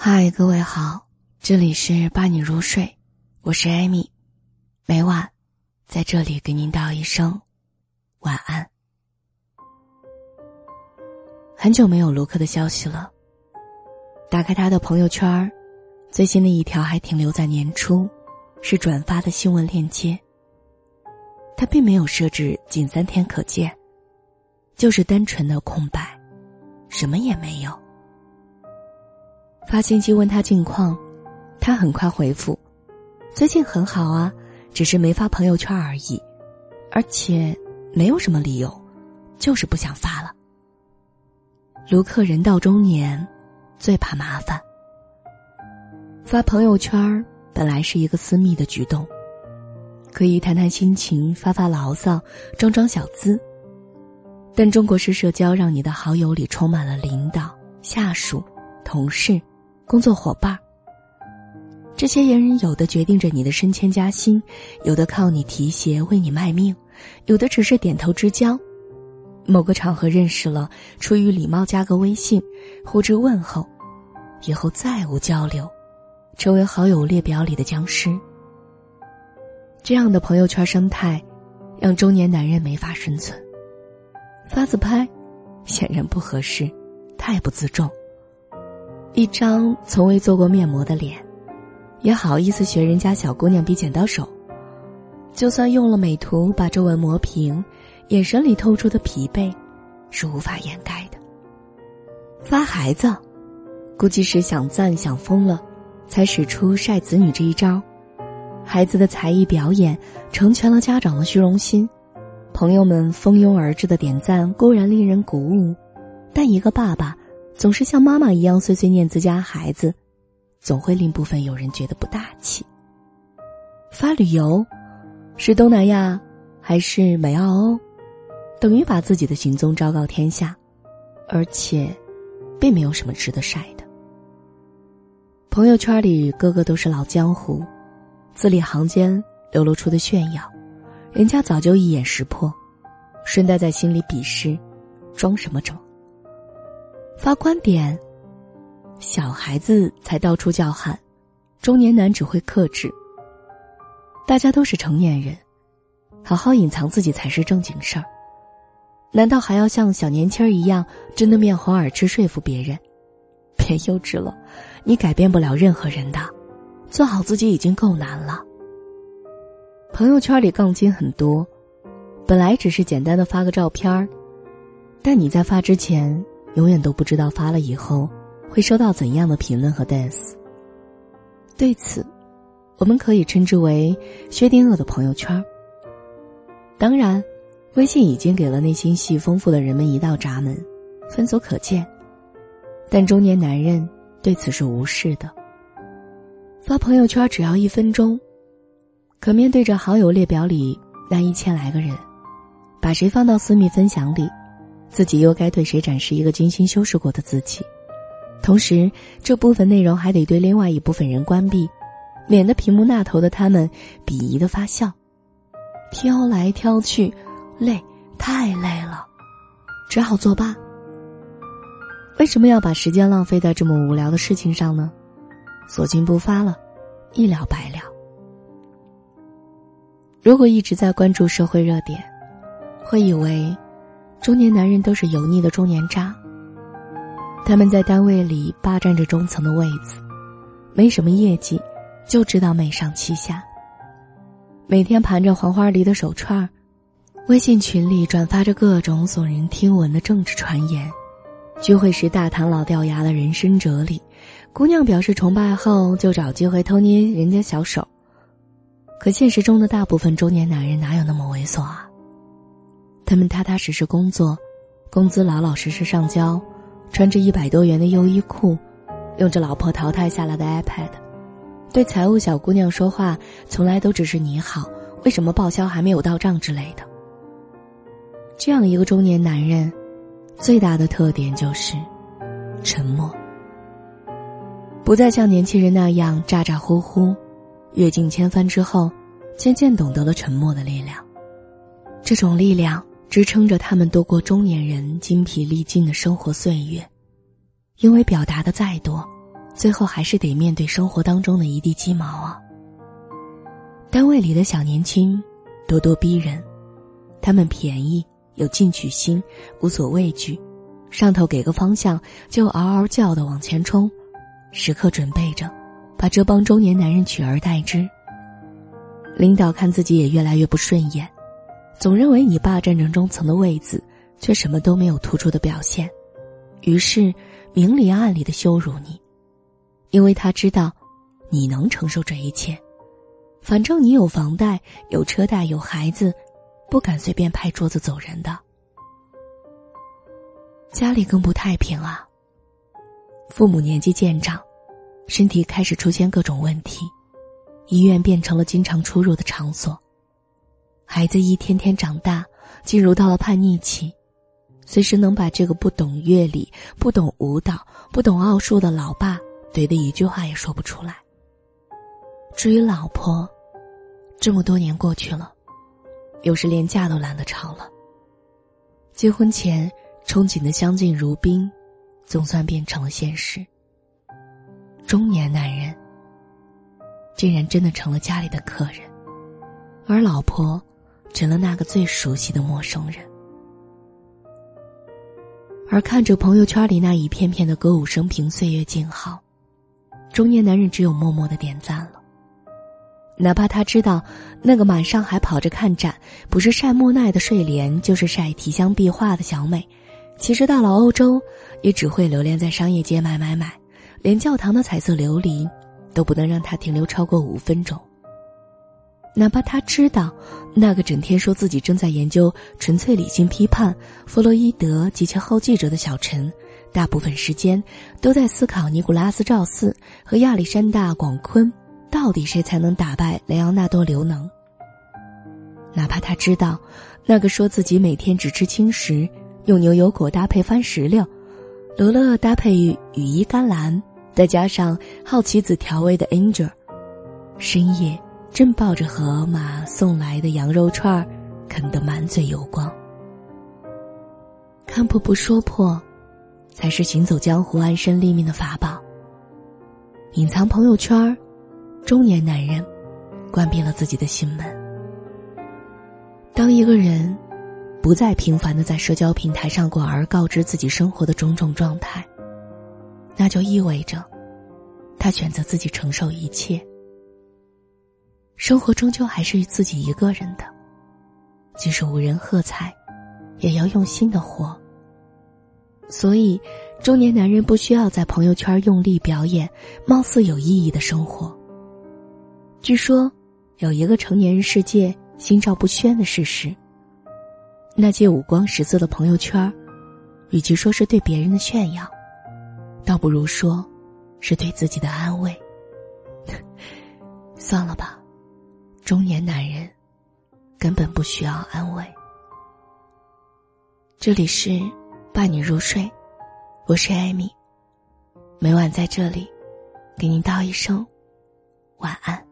嗨，各位好，这里是伴你入睡，我是艾米，每晚在这里给您道一声晚安。很久没有卢克的消息了，打开他的朋友圈，最新的一条还停留在年初，是转发的新闻链接。他并没有设置仅三天可见，就是单纯的空白，什么也没有。发信息问他近况，他很快回复：“最近很好啊，只是没发朋友圈而已，而且没有什么理由，就是不想发了。”卢克人到中年，最怕麻烦。发朋友圈本来是一个私密的举动，可以谈谈心情、发发牢骚、装装小资，但中国式社交让你的好友里充满了领导、下属、同事。工作伙伴，这些言人有的决定着你的升迁加薪，有的靠你提携为你卖命，有的只是点头之交。某个场合认识了，出于礼貌加个微信，互致问候，以后再无交流，成为好友列表里的僵尸。这样的朋友圈生态，让中年男人没法生存。发自拍，显然不合适，太不自重。一张从未做过面膜的脸，也好意思学人家小姑娘比剪刀手。就算用了美图把皱纹磨平，眼神里透出的疲惫，是无法掩盖的。发孩子，估计是想赞想疯了，才使出晒子女这一招。孩子的才艺表演成全了家长的虚荣心，朋友们蜂拥而至的点赞固然令人鼓舞，但一个爸爸。总是像妈妈一样碎碎念自家孩子，总会令部分有人觉得不大气。发旅游，是东南亚还是美澳欧，等于把自己的行踪昭告天下，而且，并没有什么值得晒的。朋友圈里个个都是老江湖，字里行间流露出的炫耀，人家早就一眼识破，顺带在心里鄙视，装什么装？发观点，小孩子才到处叫喊，中年男只会克制。大家都是成年人，好好隐藏自己才是正经事儿。难道还要像小年轻儿一样争得面红耳赤说服别人？别幼稚了，你改变不了任何人的，做好自己已经够难了。朋友圈里杠精很多，本来只是简单的发个照片儿，但你在发之前。永远都不知道发了以后会收到怎样的评论和 dance。对此，我们可以称之为薛定谔的朋友圈。当然，微信已经给了内心戏丰富的人们一道闸门，分所可见。但中年男人对此是无视的。发朋友圈只要一分钟，可面对着好友列表里那一千来个人，把谁放到私密分享里？自己又该对谁展示一个精心修饰过的自己？同时，这部分内容还得对另外一部分人关闭，免得屏幕那头的他们鄙夷的发笑。挑来挑去，累，太累了，只好作罢。为什么要把时间浪费在这么无聊的事情上呢？索性不发了，一了百了。如果一直在关注社会热点，会以为。中年男人都是油腻的中年渣。他们在单位里霸占着中层的位子，没什么业绩，就知道媚上欺下。每天盘着黄花梨的手串儿，微信群里转发着各种耸人听闻的政治传言，聚会时大谈老掉牙的人生哲理，姑娘表示崇拜后就找机会偷捏人家小手。可现实中的大部分中年男人哪有那么猥琐啊？他们踏踏实实工作，工资老老实实上交，穿着一百多元的优衣库，用着老婆淘汰下来的 iPad，对财务小姑娘说话从来都只是你好，为什么报销还没有到账之类的。这样一个中年男人，最大的特点就是沉默，不再像年轻人那样咋咋呼呼，阅尽千帆之后，渐渐懂得了沉默的力量，这种力量。支撑着他们度过中年人精疲力尽的生活岁月，因为表达的再多，最后还是得面对生活当中的一地鸡毛啊。单位里的小年轻咄咄逼人，他们便宜有进取心，无所畏惧，上头给个方向就嗷嗷叫的往前冲，时刻准备着把这帮中年男人取而代之。领导看自己也越来越不顺眼，总认为你霸占着中层的位子，却什么都没有突出的表现，于是明里暗里的羞辱你，因为他知道你能承受这一切，反正你有房贷、有车贷、有孩子，不敢随便拍桌子走人的。家里更不太平啊。父母年纪渐长，身体开始出现各种问题。医院变成了经常出入的场所。孩子一天天长大，进入到了叛逆期，随时能把这个不懂乐理、不懂舞蹈、不懂奥数的老爸怼得一句话也说不出来。至于老婆，这么多年过去了，有时连架都懒得吵了。结婚前憧憬的相敬如宾，总算变成了现实。中年男人。竟然真的成了家里的客人，而老婆成了那个最熟悉的陌生人。而看着朋友圈里那一片片的歌舞升平、岁月静好，中年男人只有默默的点赞了。哪怕他知道那个满上海跑着看展，不是晒莫奈的睡莲，就是晒提香壁画的小美，其实到了欧洲，也只会留恋在商业街买买买，连教堂的彩色琉璃。都不能让他停留超过五分钟。哪怕他知道，那个整天说自己正在研究纯粹理性批判、弗洛伊德及其后继者的小陈，大部分时间都在思考尼古拉斯赵四和亚历山大广坤到底谁才能打败莱昂纳多刘能。哪怕他知道，那个说自己每天只吃轻食，用牛油果搭配番石榴，罗勒搭配羽衣甘蓝。再加上好奇子调味的 Angel，深夜正抱着河马送来的羊肉串儿，啃得满嘴油光。看破不说破，才是行走江湖、安身立命的法宝。隐藏朋友圈，中年男人关闭了自己的心门。当一个人不再频繁的在社交平台上广而告知自己生活的种种状态。那就意味着，他选择自己承受一切。生活终究还是自己一个人的，即使无人喝彩，也要用心的活。所以，中年男人不需要在朋友圈用力表演貌似有意义的生活。据说，有一个成年人世界心照不宣的事实：那些五光十色的朋友圈，与其说是对别人的炫耀。倒不如说，是对自己的安慰。算了吧，中年男人根本不需要安慰。这里是伴你入睡，我是艾米，每晚在这里给您道一声晚安。